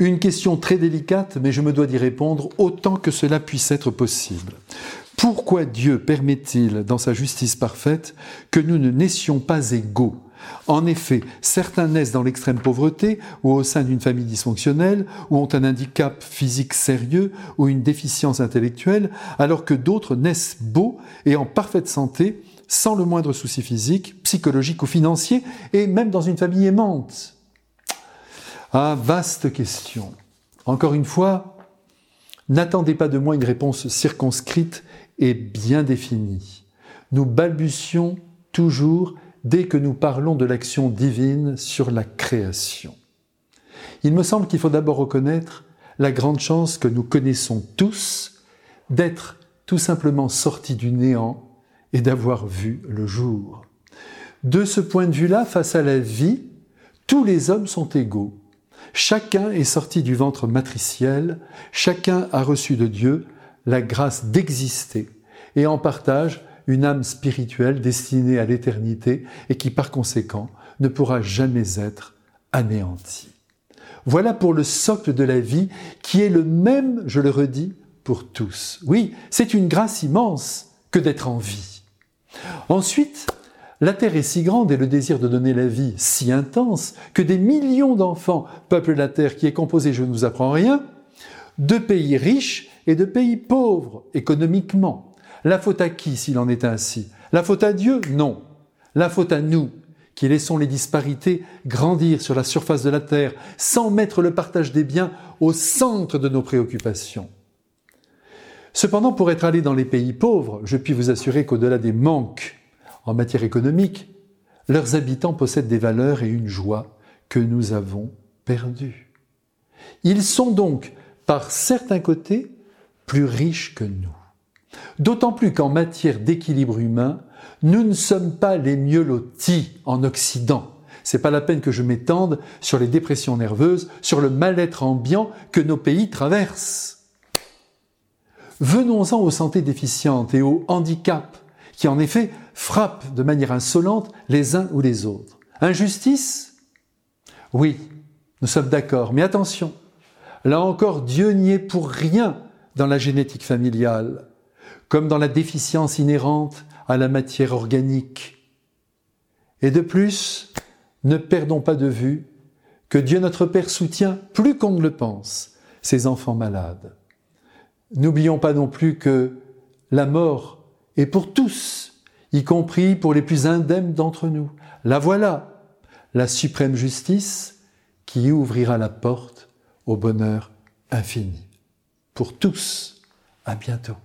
Une question très délicate, mais je me dois d'y répondre autant que cela puisse être possible. Pourquoi Dieu permet-il, dans sa justice parfaite, que nous ne naissions pas égaux? En effet, certains naissent dans l'extrême pauvreté ou au sein d'une famille dysfonctionnelle ou ont un handicap physique sérieux ou une déficience intellectuelle, alors que d'autres naissent beaux et en parfaite santé, sans le moindre souci physique, psychologique ou financier, et même dans une famille aimante. Ah, vaste question. Encore une fois, n'attendez pas de moi une réponse circonscrite et bien définie. Nous balbutions toujours dès que nous parlons de l'action divine sur la création. Il me semble qu'il faut d'abord reconnaître la grande chance que nous connaissons tous d'être tout simplement sortis du néant et d'avoir vu le jour. De ce point de vue-là, face à la vie, tous les hommes sont égaux. Chacun est sorti du ventre matriciel, chacun a reçu de Dieu la grâce d'exister et en partage une âme spirituelle destinée à l'éternité et qui par conséquent ne pourra jamais être anéantie. Voilà pour le socle de la vie qui est le même, je le redis, pour tous. Oui, c'est une grâce immense que d'être en vie. Ensuite, la terre est si grande et le désir de donner la vie si intense que des millions d'enfants peuplent la terre qui est composée, je ne vous apprends rien, de pays riches et de pays pauvres économiquement. La faute à qui s'il en est ainsi? La faute à Dieu? Non. La faute à nous qui laissons les disparités grandir sur la surface de la terre sans mettre le partage des biens au centre de nos préoccupations. Cependant, pour être allé dans les pays pauvres, je puis vous assurer qu'au-delà des manques en matière économique, leurs habitants possèdent des valeurs et une joie que nous avons perdues. Ils sont donc, par certains côtés, plus riches que nous. D'autant plus qu'en matière d'équilibre humain, nous ne sommes pas les mieux lotis en Occident. C'est pas la peine que je m'étende sur les dépressions nerveuses, sur le mal-être ambiant que nos pays traversent. Venons-en aux santé déficientes et aux handicaps qui en effet frappent de manière insolente les uns ou les autres. Injustice? Oui, nous sommes d'accord, mais attention, là encore, Dieu n'y est pour rien dans la génétique familiale, comme dans la déficience inhérente à la matière organique. Et de plus, ne perdons pas de vue que Dieu notre Père soutient plus qu'on ne le pense ses enfants malades. N'oublions pas non plus que la mort et pour tous, y compris pour les plus indemnes d'entre nous. La voilà, la suprême justice qui ouvrira la porte au bonheur infini. Pour tous, à bientôt.